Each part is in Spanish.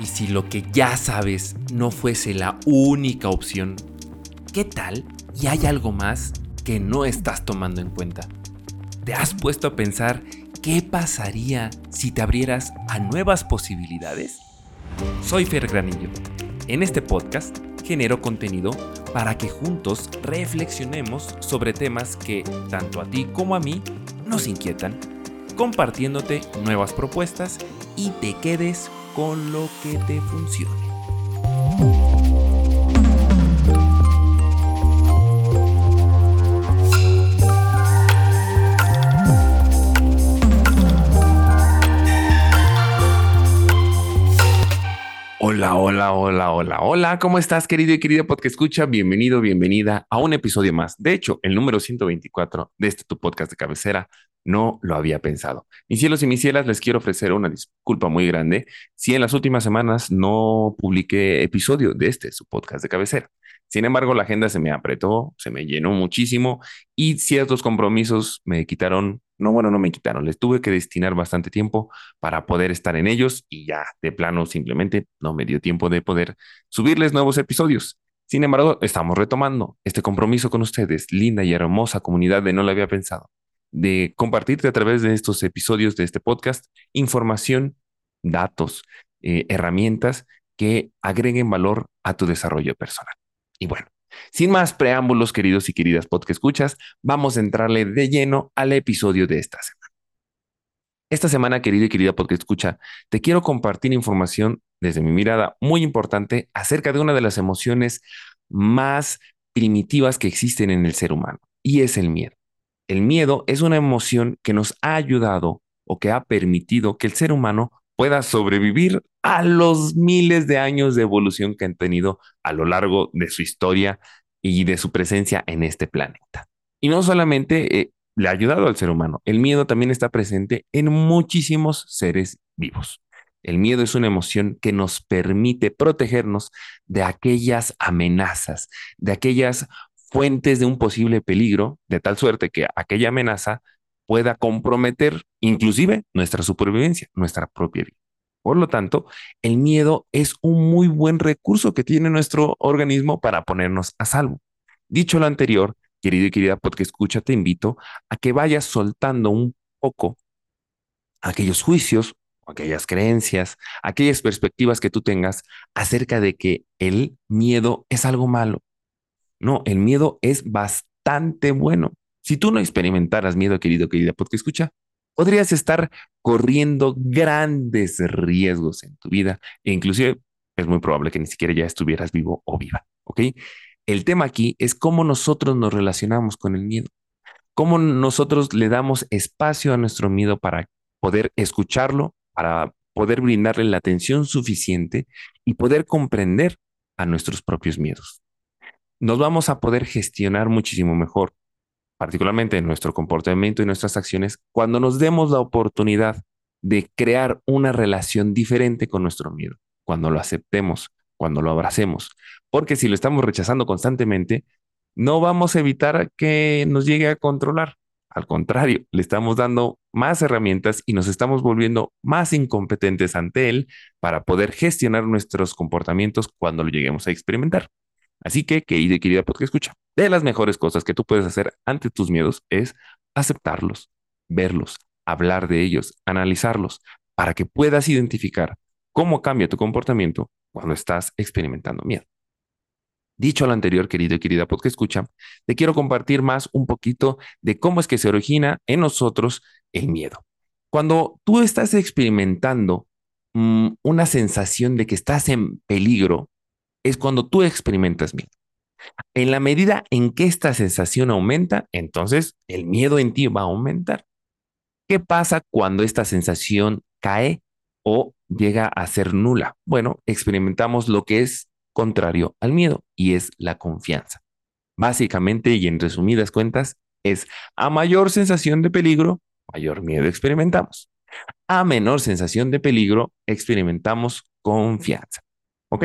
Y si lo que ya sabes no fuese la única opción, ¿qué tal y hay algo más que no estás tomando en cuenta? ¿Te has puesto a pensar qué pasaría si te abrieras a nuevas posibilidades? Soy Fer Granillo. En este podcast genero contenido para que juntos reflexionemos sobre temas que tanto a ti como a mí nos inquietan, compartiéndote nuevas propuestas y te quedes con lo que te funcione. Hola, hola, hola, hola, hola. ¿Cómo estás, querido y querida podcast escucha? Bienvenido, bienvenida a un episodio más. De hecho, el número 124 de este tu podcast de cabecera no lo había pensado. Mis cielos y mis cielas, les quiero ofrecer una disculpa muy grande si en las últimas semanas no publiqué episodio de este, su podcast de cabecera. Sin embargo, la agenda se me apretó, se me llenó muchísimo y ciertos compromisos me quitaron, no, bueno, no me quitaron, les tuve que destinar bastante tiempo para poder estar en ellos y ya de plano simplemente no me dio tiempo de poder subirles nuevos episodios. Sin embargo, estamos retomando este compromiso con ustedes, linda y hermosa comunidad de No lo había pensado de compartirte a través de estos episodios de este podcast información, datos, eh, herramientas que agreguen valor a tu desarrollo personal. Y bueno, sin más preámbulos, queridos y queridas podcast escuchas, vamos a entrarle de lleno al episodio de esta semana. Esta semana, querido y querida podcast escucha, te quiero compartir información desde mi mirada muy importante acerca de una de las emociones más primitivas que existen en el ser humano, y es el miedo. El miedo es una emoción que nos ha ayudado o que ha permitido que el ser humano pueda sobrevivir a los miles de años de evolución que han tenido a lo largo de su historia y de su presencia en este planeta. Y no solamente eh, le ha ayudado al ser humano, el miedo también está presente en muchísimos seres vivos. El miedo es una emoción que nos permite protegernos de aquellas amenazas, de aquellas fuentes de un posible peligro, de tal suerte que aquella amenaza pueda comprometer inclusive nuestra supervivencia, nuestra propia vida. Por lo tanto, el miedo es un muy buen recurso que tiene nuestro organismo para ponernos a salvo. Dicho lo anterior, querido y querida porque escucha, te invito a que vayas soltando un poco aquellos juicios, aquellas creencias, aquellas perspectivas que tú tengas acerca de que el miedo es algo malo, no, el miedo es bastante bueno. Si tú no experimentaras miedo, querido, querida, porque escucha, podrías estar corriendo grandes riesgos en tu vida e inclusive es muy probable que ni siquiera ya estuvieras vivo o viva, ¿ok? El tema aquí es cómo nosotros nos relacionamos con el miedo, cómo nosotros le damos espacio a nuestro miedo para poder escucharlo, para poder brindarle la atención suficiente y poder comprender a nuestros propios miedos nos vamos a poder gestionar muchísimo mejor, particularmente en nuestro comportamiento y nuestras acciones, cuando nos demos la oportunidad de crear una relación diferente con nuestro miedo, cuando lo aceptemos, cuando lo abracemos. Porque si lo estamos rechazando constantemente, no vamos a evitar que nos llegue a controlar. Al contrario, le estamos dando más herramientas y nos estamos volviendo más incompetentes ante él para poder gestionar nuestros comportamientos cuando lo lleguemos a experimentar. Así que, querida y querida porque escucha, de las mejores cosas que tú puedes hacer ante tus miedos es aceptarlos, verlos, hablar de ellos, analizarlos, para que puedas identificar cómo cambia tu comportamiento cuando estás experimentando miedo. Dicho lo anterior, querido y querida porque escucha, te quiero compartir más un poquito de cómo es que se origina en nosotros el miedo. Cuando tú estás experimentando mm, una sensación de que estás en peligro, es cuando tú experimentas miedo. En la medida en que esta sensación aumenta, entonces el miedo en ti va a aumentar. ¿Qué pasa cuando esta sensación cae o llega a ser nula? Bueno, experimentamos lo que es contrario al miedo y es la confianza. Básicamente y en resumidas cuentas, es a mayor sensación de peligro, mayor miedo experimentamos. A menor sensación de peligro, experimentamos confianza. ¿Ok?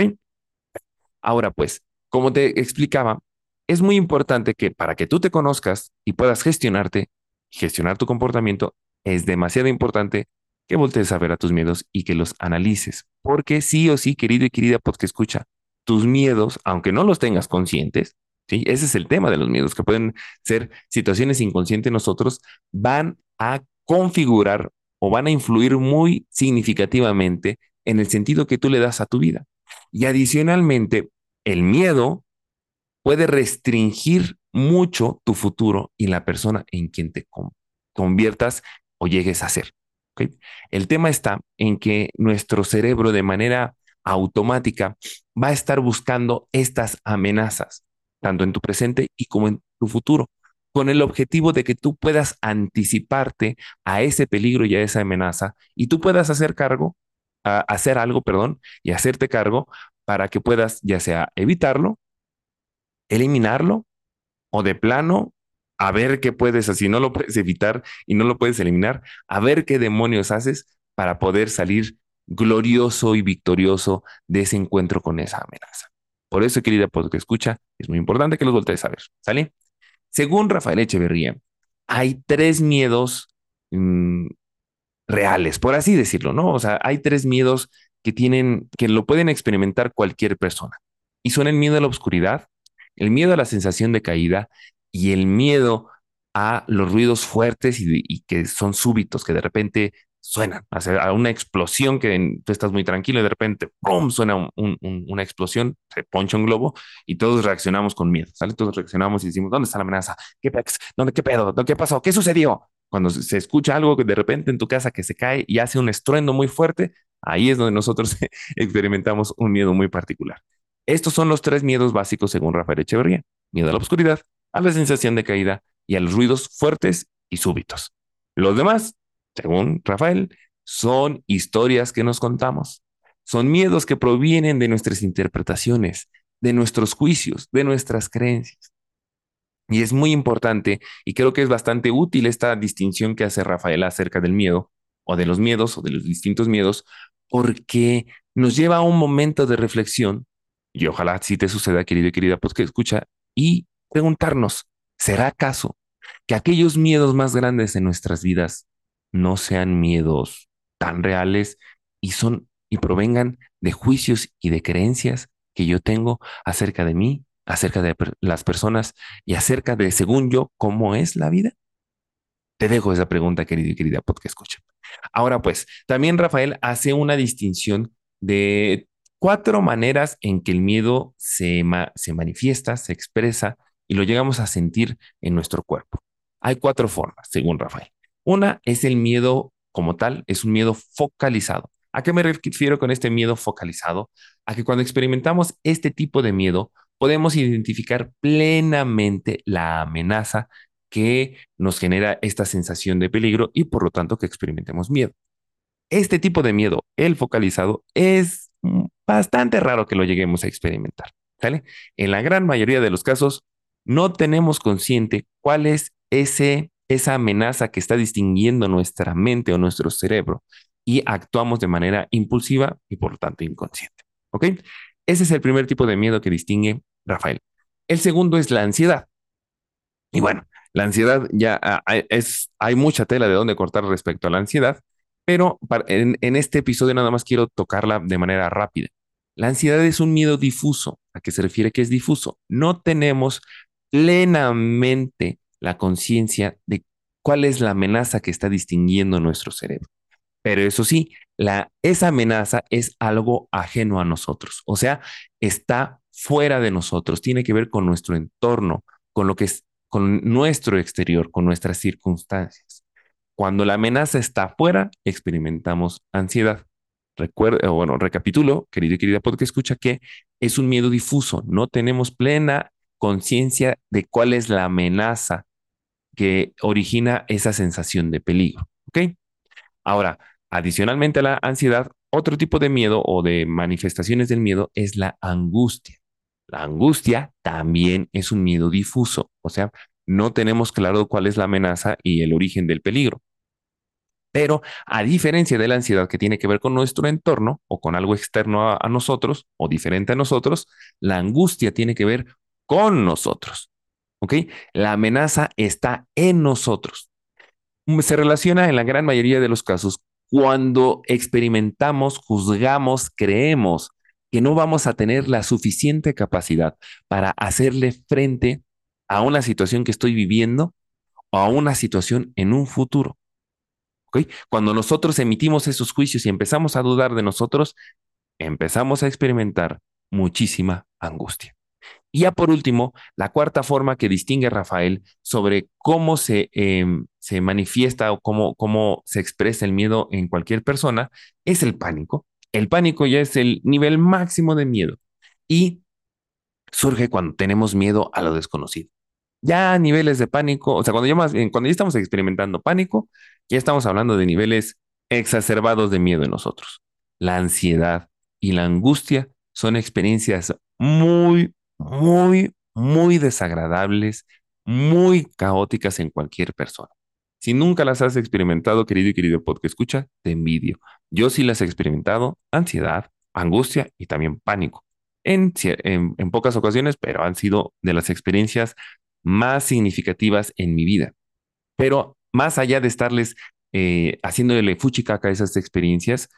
Ahora pues, como te explicaba, es muy importante que para que tú te conozcas y puedas gestionarte, gestionar tu comportamiento, es demasiado importante que voltees a ver a tus miedos y que los analices. Porque sí o sí, querido y querida que escucha, tus miedos, aunque no los tengas conscientes, ¿sí? Ese es el tema de los miedos, que pueden ser situaciones inconscientes nosotros, van a configurar o van a influir muy significativamente en el sentido que tú le das a tu vida. Y adicionalmente, el miedo puede restringir mucho tu futuro y la persona en quien te conviertas o llegues a ser. El tema está en que nuestro cerebro de manera automática va a estar buscando estas amenazas, tanto en tu presente y como en tu futuro, con el objetivo de que tú puedas anticiparte a ese peligro y a esa amenaza y tú puedas hacer cargo, hacer algo, perdón, y hacerte cargo para que puedas ya sea evitarlo, eliminarlo o de plano a ver qué puedes, así no lo puedes evitar y no lo puedes eliminar, a ver qué demonios haces para poder salir glorioso y victorioso de ese encuentro con esa amenaza. Por eso, querida que escucha, es muy importante que los voltees a ver, ¿sale? Según Rafael Echeverría, hay tres miedos mm, reales, por así decirlo, ¿no? O sea, hay tres miedos que tienen, que lo pueden experimentar cualquier persona. Y son el miedo a la oscuridad, el miedo a la sensación de caída y el miedo a los ruidos fuertes y, que son súbitos, que de repente suenan, a una explosión que tú estás muy tranquilo y de repente ¡pum! suena una explosión, se poncha un globo y todos reaccionamos con miedo, ¿sale? Todos reaccionamos y decimos, ¿dónde está la amenaza? ¿Qué, ¿Dónde, qué pedo? ¿Qué pasó? ¿Qué sucedió? Cuando se escucha algo que de repente en tu casa que se cae y hace un estruendo muy fuerte, ahí es donde nosotros experimentamos un miedo muy particular. Estos son los tres miedos básicos según Rafael Echeverría. Miedo a la oscuridad, a la sensación de caída y a los ruidos fuertes y súbitos. Los demás, según Rafael, son historias que nos contamos. Son miedos que provienen de nuestras interpretaciones, de nuestros juicios, de nuestras creencias. Y es muy importante y creo que es bastante útil esta distinción que hace Rafael acerca del miedo o de los miedos o de los distintos miedos, porque nos lleva a un momento de reflexión y ojalá si te suceda, querido y querida, pues que escucha y preguntarnos, ¿será acaso que aquellos miedos más grandes en nuestras vidas no sean miedos tan reales y son y provengan de juicios y de creencias que yo tengo acerca de mí, acerca de las personas y acerca de, según yo, cómo es la vida? Te dejo esa pregunta, querido y querida podcast escucha. Ahora pues, también Rafael hace una distinción de cuatro maneras en que el miedo se, se manifiesta, se expresa y lo llegamos a sentir en nuestro cuerpo. Hay cuatro formas, según Rafael. Una es el miedo como tal, es un miedo focalizado. ¿A qué me refiero con este miedo focalizado? A que cuando experimentamos este tipo de miedo, podemos identificar plenamente la amenaza que nos genera esta sensación de peligro y por lo tanto que experimentemos miedo. Este tipo de miedo, el focalizado, es bastante raro que lo lleguemos a experimentar. En la gran mayoría de los casos, no tenemos consciente cuál es ese, esa amenaza que está distinguiendo nuestra mente o nuestro cerebro y actuamos de manera impulsiva y por lo tanto inconsciente. ¿Ok? Ese es el primer tipo de miedo que distingue Rafael. El segundo es la ansiedad. Y bueno, la ansiedad ya ah, es, hay mucha tela de dónde cortar respecto a la ansiedad, pero en, en este episodio nada más quiero tocarla de manera rápida. La ansiedad es un miedo difuso. ¿A qué se refiere que es difuso? No tenemos plenamente la conciencia de cuál es la amenaza que está distinguiendo nuestro cerebro. Pero eso sí, la, esa amenaza es algo ajeno a nosotros, o sea, está fuera de nosotros, tiene que ver con nuestro entorno, con lo que es, con nuestro exterior, con nuestras circunstancias. Cuando la amenaza está afuera, experimentamos ansiedad. Recuerda, bueno, recapitulo, querido y querida porque escucha que es un miedo difuso, no tenemos plena conciencia de cuál es la amenaza que origina esa sensación de peligro. Ahora, adicionalmente a la ansiedad, otro tipo de miedo o de manifestaciones del miedo es la angustia. La angustia también es un miedo difuso, o sea, no tenemos claro cuál es la amenaza y el origen del peligro. Pero a diferencia de la ansiedad que tiene que ver con nuestro entorno o con algo externo a, nosotros o diferente a nosotros, la angustia tiene que ver con nosotros. ¿Ok? La amenaza está en nosotros. Se relaciona en la gran mayoría de los casos cuando experimentamos, juzgamos, creemos que no vamos a tener la suficiente capacidad para hacerle frente a una situación que estoy viviendo o a una situación en un futuro. Cuando nosotros emitimos esos juicios y empezamos a dudar de nosotros, empezamos a experimentar muchísima angustia. Y ya por último, la cuarta forma que distingue Rafael sobre cómo se, em, se manifiesta o cómo, cómo se expresa el miedo en cualquier persona es el pánico. El pánico ya es el nivel máximo de miedo y surge cuando tenemos miedo a lo desconocido. Ya niveles de pánico, o sea, cuando ya, cuando ya estamos experimentando pánico, ya estamos hablando de niveles exacerbados de miedo en nosotros. La ansiedad y la angustia son experiencias muy, muy, muy desagradables, muy caóticas en cualquier persona. Si nunca las has experimentado, querido y querido podcast escucha, te envidio. Yo sí las he experimentado, ansiedad, angustia y también pánico. En, pocas ocasiones, pero han sido de las experiencias más significativas en mi vida. Pero más allá de estarles eh, haciéndole fuchicaca a esas experiencias,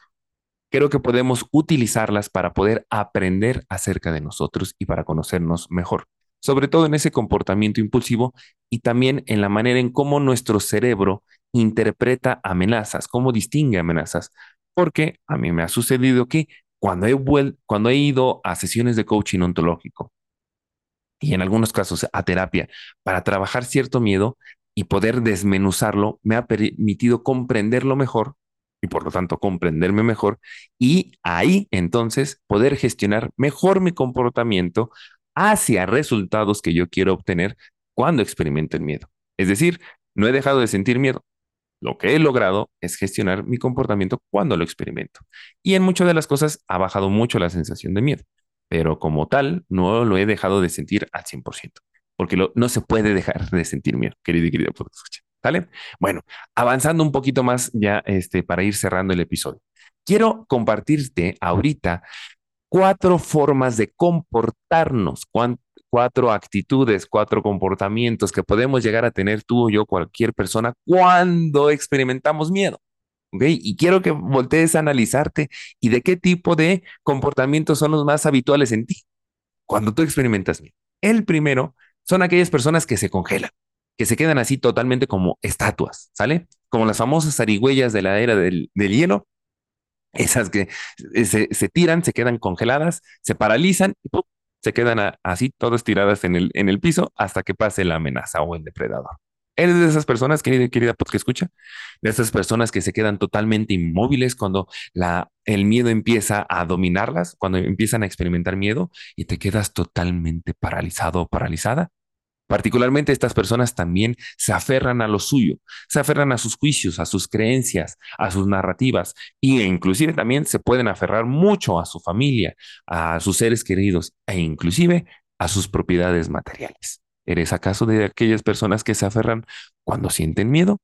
creo que podemos utilizarlas para poder aprender acerca de nosotros y para conocernos mejor, sobre todo en ese comportamiento impulsivo y también en la manera en cómo nuestro cerebro interpreta amenazas, cómo distingue amenazas, porque a mí me ha sucedido que cuando he, cuando he ido a sesiones de coaching ontológico y en algunos casos a terapia para trabajar cierto miedo y poder desmenuzarlo, me ha permitido comprenderlo mejor y por lo tanto comprenderme mejor y ahí entonces poder gestionar mejor mi comportamiento hacia resultados que yo quiero obtener cuando experimento el miedo. Es decir, no he dejado de sentir miedo. Lo que he logrado es gestionar mi comportamiento cuando lo experimento. Y en muchas de las cosas ha bajado mucho la sensación de miedo pero como tal no lo he dejado de sentir al 100%, porque no se puede dejar de sentir miedo, querido y querido escuchar. ¿Sale? Bueno, avanzando un poquito más ya este, para ir cerrando el episodio. Quiero compartirte ahorita cuatro formas de comportarnos, cuatro actitudes, cuatro comportamientos que podemos llegar a tener tú o yo, cualquier persona, cuando experimentamos miedo. Y quiero que voltees a analizarte y de qué tipo de comportamientos son los más habituales en ti cuando tú experimentas miedo. El primero son aquellas personas que se congelan, que se quedan así totalmente como estatuas, ¿sale? Como las famosas arigüeyas de la era del, hielo, esas que se, tiran, se quedan congeladas, se paralizan y se quedan así todas tiradas en el, en el piso hasta que pase la amenaza o el depredador. Eres de esas personas, querida, querida que escucha, de esas personas que se quedan totalmente inmóviles cuando la, el miedo empieza a dominarlas, cuando empiezan a experimentar miedo y te quedas totalmente paralizado o paralizada. Particularmente estas personas también se aferran a lo suyo, se aferran a sus juicios, a sus creencias, a sus narrativas e inclusive también se pueden aferrar mucho a su familia, a sus seres queridos e inclusive a sus propiedades materiales. ¿Eres acaso de aquellas personas que se aferran cuando sienten miedo?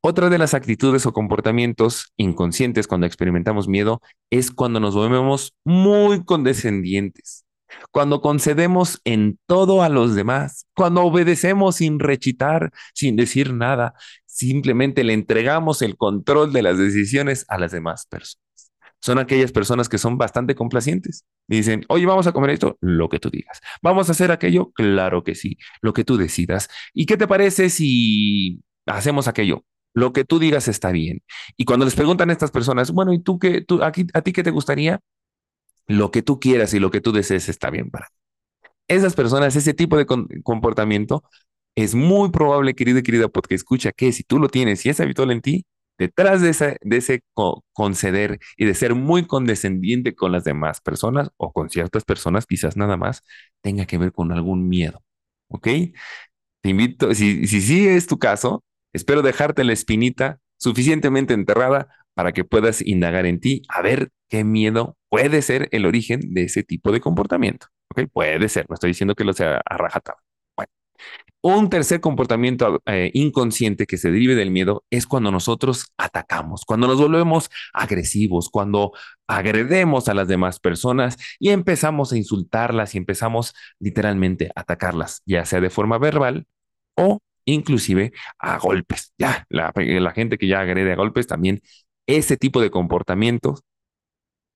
Otra de las actitudes o comportamientos inconscientes cuando experimentamos miedo es cuando nos volvemos muy condescendientes, cuando concedemos en todo a los demás, cuando obedecemos sin rechitar, sin decir nada, simplemente le entregamos el control de las decisiones a las demás personas son aquellas personas que son bastante complacientes. dicen, oye, vamos a comer esto, lo que tú digas. Vamos a hacer aquello, claro que sí, lo que tú decidas. ¿Y qué te parece si hacemos aquello? Lo que tú digas está bien. Y cuando les preguntan a estas personas, bueno, ¿y tú qué, tú, aquí, a ti qué te gustaría? Lo que tú quieras y lo que tú desees está bien para esas personas, ese tipo de comportamiento, es muy probable, querido y querida porque escucha, que si tú lo tienes y es habitual en ti, detrás de ese, de ese conceder y de ser muy condescendiente con las demás personas o con ciertas personas, quizás nada más, tenga que ver con algún miedo. ¿Ok? Te invito, si, si sí es tu caso, espero dejarte la espinita suficientemente enterrada para que puedas indagar en ti a ver qué miedo puede ser el origen de ese tipo de comportamiento. ¿Ok? Puede ser, no estoy diciendo que lo sea a rajatabla. Un tercer comportamiento eh, inconsciente que se derive del miedo es cuando nosotros atacamos, cuando nos volvemos agresivos, cuando agredemos a las demás personas y empezamos a insultarlas y empezamos literalmente a atacarlas, ya sea de forma verbal o inclusive a golpes. Ya, la, la gente que ya agrede a golpes también ese tipo de comportamientos,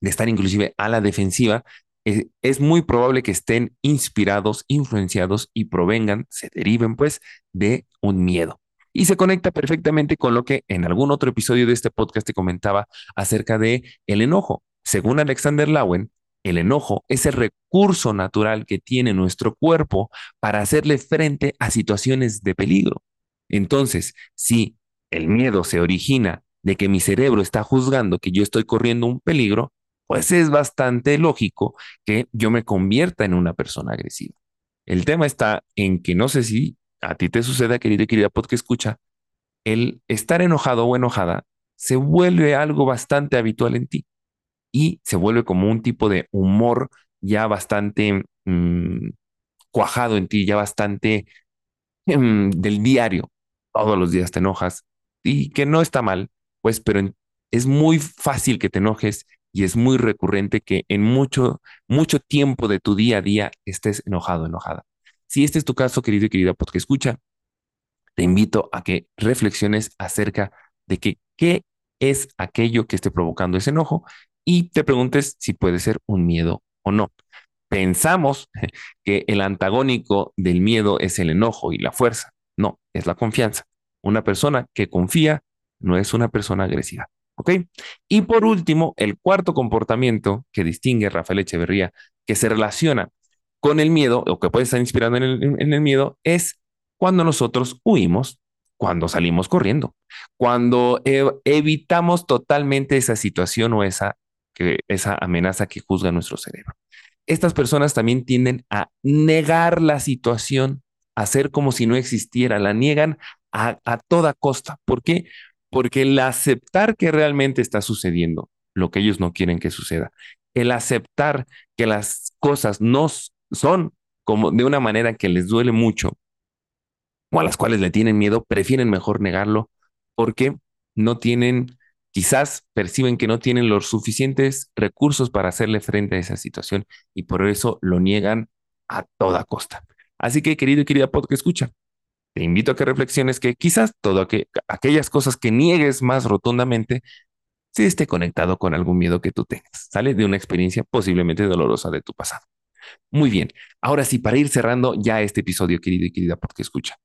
de estar inclusive a la defensiva, es, es muy probable que estén inspirados, influenciados y provengan, se deriven pues de un miedo. Y se conecta perfectamente con lo que en algún otro episodio de este podcast te comentaba acerca de el enojo. Según Alexander Lowen, el enojo es el recurso natural que tiene nuestro cuerpo para hacerle frente a situaciones de peligro. Entonces, si el miedo se origina de que mi cerebro está juzgando que yo estoy corriendo un peligro, pues es bastante lógico que yo me convierta en una persona agresiva. El tema está en que no sé si a ti te suceda, querida y querida podcast escucha, el estar enojado o enojada se vuelve algo bastante habitual en ti y se vuelve como un tipo de humor ya bastante mm, cuajado en ti, ya bastante mm, del diario. Todos los días te enojas y que no está mal, pues, pero es muy fácil que te enojes y es muy recurrente que en mucho, mucho tiempo de tu día a día estés enojado, enojada. Si este es tu caso, querido y querida porque escucha, te invito a que reflexiones acerca de qué es aquello que esté provocando ese enojo y te preguntes si puede ser un miedo o no. Pensamos que el antagónico del miedo es el enojo y la fuerza. No, es la confianza. Una persona que confía no es una persona agresiva. ¿Ok? Y por último, el cuarto comportamiento que distingue a Rafael Echeverría, que se relaciona con el miedo o que puede estar inspirado en el, miedo, es cuando nosotros huimos, cuando salimos corriendo, cuando evitamos totalmente esa situación o esa, que, esa amenaza que juzga nuestro cerebro. Estas personas también tienden a negar la situación, a hacer como si no existiera, la niegan a, a toda costa. ¿Por qué? Porque el aceptar que realmente está sucediendo lo que ellos no quieren que suceda, el aceptar que las cosas no son como de una manera que les duele mucho o a las cuales le tienen miedo, prefieren mejor negarlo porque no tienen, quizás perciben que no tienen los suficientes recursos para hacerle frente a esa situación y por eso lo niegan a toda costa. Así que, querido y querida podcast, escucha, te invito a que reflexiones que quizás todo aquellas cosas que niegues más rotundamente sí esté conectado con algún miedo que tú tengas, sale de una experiencia posiblemente dolorosa de tu pasado. Muy bien, ahora sí, para ir cerrando ya este episodio, querido y querida, porque escucha.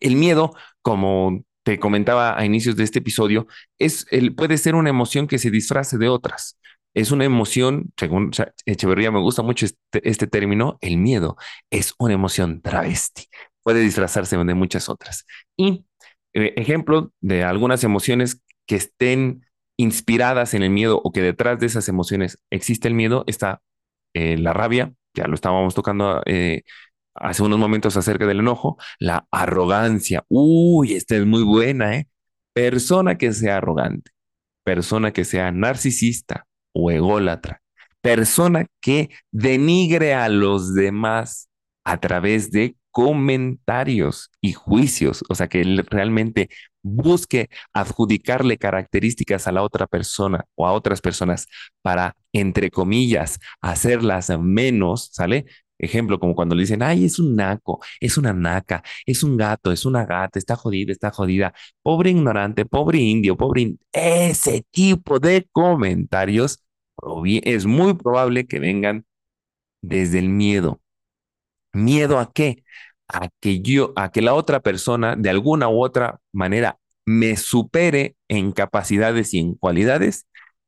El miedo, como te comentaba a inicios de este episodio, es el, puede ser una emoción que se disfrace de otras. Es una emoción, según Echeverría me gusta mucho este, este término, el miedo es una emoción travesti. Puede disfrazarse de muchas otras. Y eh, ejemplo de algunas emociones que estén inspiradas en el miedo o que detrás de esas emociones existe el miedo, está eh, la rabia, ya lo estábamos tocando eh, hace unos momentos acerca del enojo, la arrogancia, uy, esta es muy buena, ¿eh? Persona que sea arrogante, persona que sea narcisista o ególatra, persona que denigre a los demás a través de comentarios y juicios, o sea, que él realmente busque adjudicarle características a la otra persona o a otras personas para, entre comillas, hacerlas menos, ¿sale? Ejemplo, como cuando le dicen, ay, es un naco, es una naca, es un gato, es una gata, está jodida, está jodida, pobre ignorante, pobre indio, pobre... Ese tipo de comentarios es muy probable que vengan desde el miedo. ¿Miedo a qué? a que yo, a que la otra persona de alguna u otra manera me supere en capacidades y en cualidades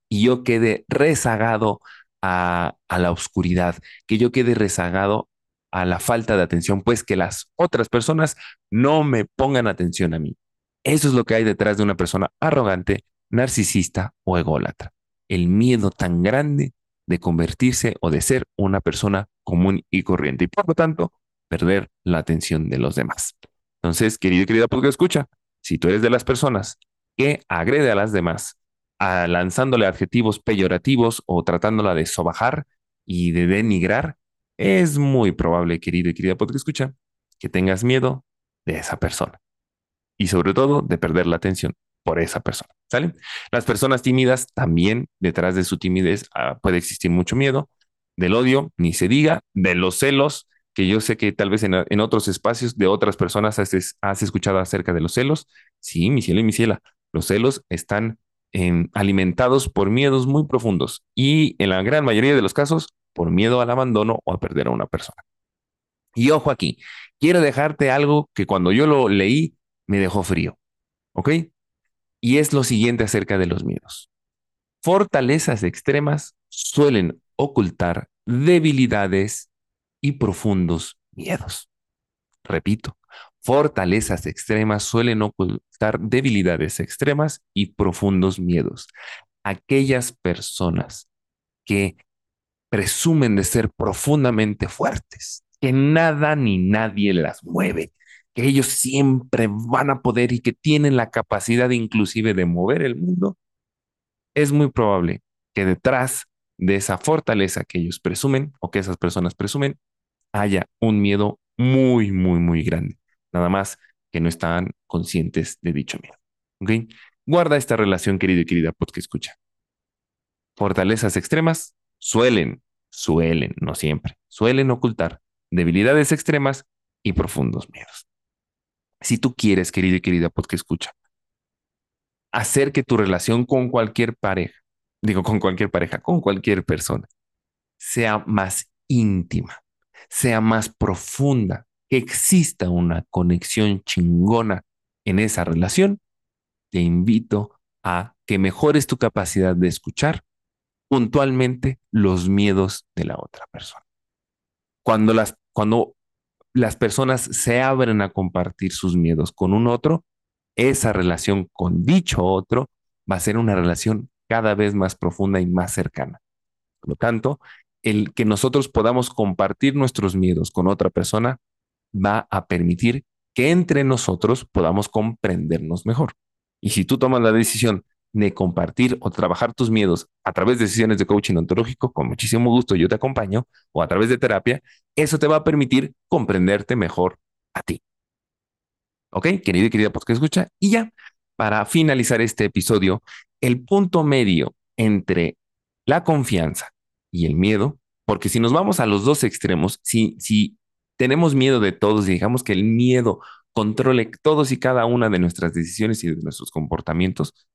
y yo quede rezagado a, a la oscuridad, que yo quede rezagado a la falta de atención, pues que las otras personas no me pongan atención a mí. Eso es lo que hay detrás de una persona arrogante, narcisista o ególatra. El miedo tan grande de convertirse o de ser una persona común y corriente. Y por lo tanto, perder la atención de los demás. Entonces, querido y querida porque escucha, si tú eres de las personas que agrede a las demás, lanzándole adjetivos peyorativos o tratándola de sobajar y de denigrar, es muy probable, querido y querida porque escucha, que tengas miedo de esa persona. Y sobre todo de perder la atención por esa persona. ¿Sale? Las personas tímidas también, detrás de su timidez, ah, puede existir mucho miedo. Del odio, ni se diga, de los celos, que yo sé que tal vez en, otros espacios de otras personas has, has, escuchado acerca de los celos. Sí, mi cielo y mi ciela, los celos están em, alimentados por miedos muy profundos y en la gran mayoría de los casos por miedo al abandono o a perder a una persona. Y ojo aquí, quiero dejarte algo que cuando yo lo leí me dejó frío, ¿ok? Y es lo siguiente acerca de los miedos. Fortalezas extremas suelen ocultar debilidades y profundos miedos. Repito, fortalezas extremas suelen ocultar debilidades extremas y profundos miedos. Aquellas personas que presumen de ser profundamente fuertes, que nada ni nadie las mueve, que ellos siempre van a poder y que tienen la capacidad inclusive de mover el mundo, es muy probable que detrás de esa fortaleza que ellos presumen o que esas personas presumen haya un miedo muy, muy, muy grande. Nada más que no están conscientes de dicho miedo. Guarda esta relación, querido y querida que escucha. Fortalezas extremas suelen, suelen, no siempre, suelen ocultar debilidades extremas y profundos miedos. Si tú quieres, querido y querida que escucha, hacer que tu relación con cualquier pareja, digo con cualquier pareja, con cualquier persona, sea más íntima, sea más profunda, que exista una conexión chingona en esa relación, te invito a que mejores tu capacidad de escuchar puntualmente los miedos de la otra persona. Cuando las, cuando las personas se abren a compartir sus miedos con un otro, esa relación con dicho otro va a ser una relación cada vez más profunda y más cercana. Por lo tanto, el que nosotros podamos compartir nuestros miedos con otra persona va a permitir que entre nosotros podamos comprendernos mejor. Y si tú tomas la decisión de compartir o trabajar tus miedos a través de sesiones de coaching ontológico, con muchísimo gusto yo te acompaño, o a través de terapia, eso te va a permitir comprenderte mejor a ti. ¿Ok? Querido y querida que escucha. Y ya, para finalizar este episodio, el punto medio entre la confianza y el miedo, porque si nos vamos a los dos extremos, si, si tenemos miedo de todos y dejamos que el miedo controle todos y cada una de nuestras decisiones y de nuestros comportamientos,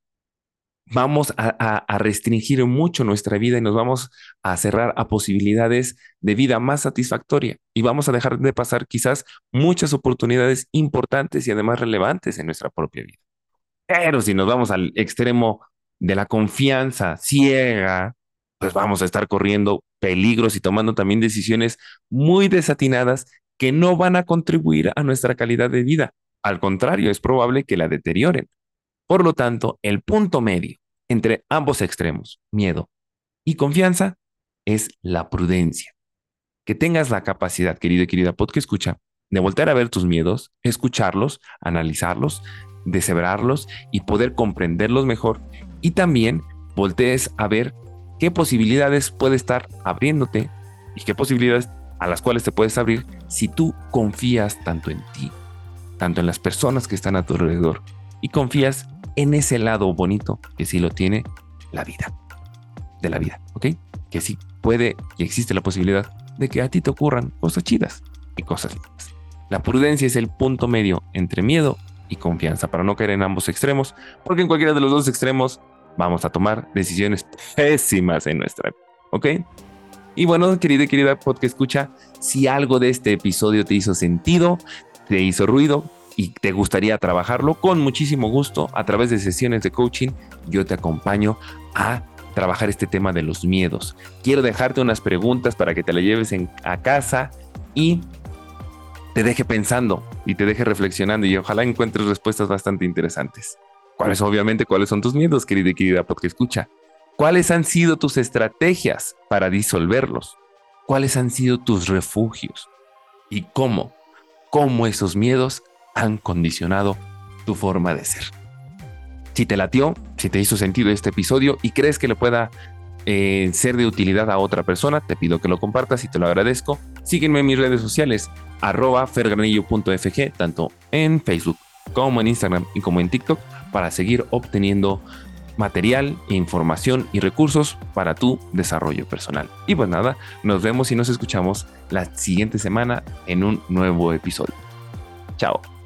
vamos a, restringir mucho nuestra vida y nos vamos a cerrar a posibilidades de vida más satisfactoria y vamos a dejar de pasar quizás muchas oportunidades importantes y además relevantes en nuestra propia vida. Pero si nos vamos al extremo de la confianza ciega, pues vamos a estar corriendo peligros y tomando también decisiones muy desatinadas que no van a contribuir a nuestra calidad de vida. Al contrario, es probable que la deterioren. Por lo tanto, el punto medio entre ambos extremos, miedo y confianza, es la prudencia. Que tengas la capacidad, querido y querida pod que escucha, de volver a ver tus miedos, escucharlos, analizarlos, deshebrarlos y poder comprenderlos mejor. Y también voltees a ver qué posibilidades puede estar abriéndote y qué posibilidades a las cuales te puedes abrir si tú confías tanto en ti, tanto en las personas que están a tu alrededor y confías en ese lado bonito que sí lo tiene la vida, de la vida, ¿ok? Que sí puede y existe la posibilidad de que a ti te ocurran cosas chidas y cosas lindas. La prudencia es el punto medio entre miedo y confianza para no caer en ambos extremos, porque en cualquiera de los dos extremos vamos a tomar decisiones pésimas en nuestra vida, ¿ok? Y bueno, querida y querida podcast escucha, si algo de este episodio te hizo sentido, te hizo ruido y te gustaría trabajarlo, con muchísimo gusto, a través de sesiones de coaching, yo te acompaño a trabajar este tema de los miedos. Quiero dejarte unas preguntas para que te la lleves a casa y te deje pensando y te deje reflexionando y ojalá encuentres respuestas bastante interesantes. ¿Cuáles, obviamente, cuáles son tus miedos, querida y querida porque escucha? ¿Cuáles han sido tus estrategias para disolverlos? ¿Cuáles han sido tus refugios? ¿Y cómo? ¿Cómo esos miedos han condicionado tu forma de ser? Si te latió, si te hizo sentido este episodio y crees que le pueda eh, ser de utilidad a otra persona, te pido que lo compartas y te lo agradezco. Sígueme en mis redes sociales, arroba fergranillo.fg, tanto en Facebook como en Instagram y como en TikTok para seguir obteniendo material, información y recursos para tu desarrollo personal. Y pues nada, nos vemos y nos escuchamos la siguiente semana en un nuevo episodio. Chao.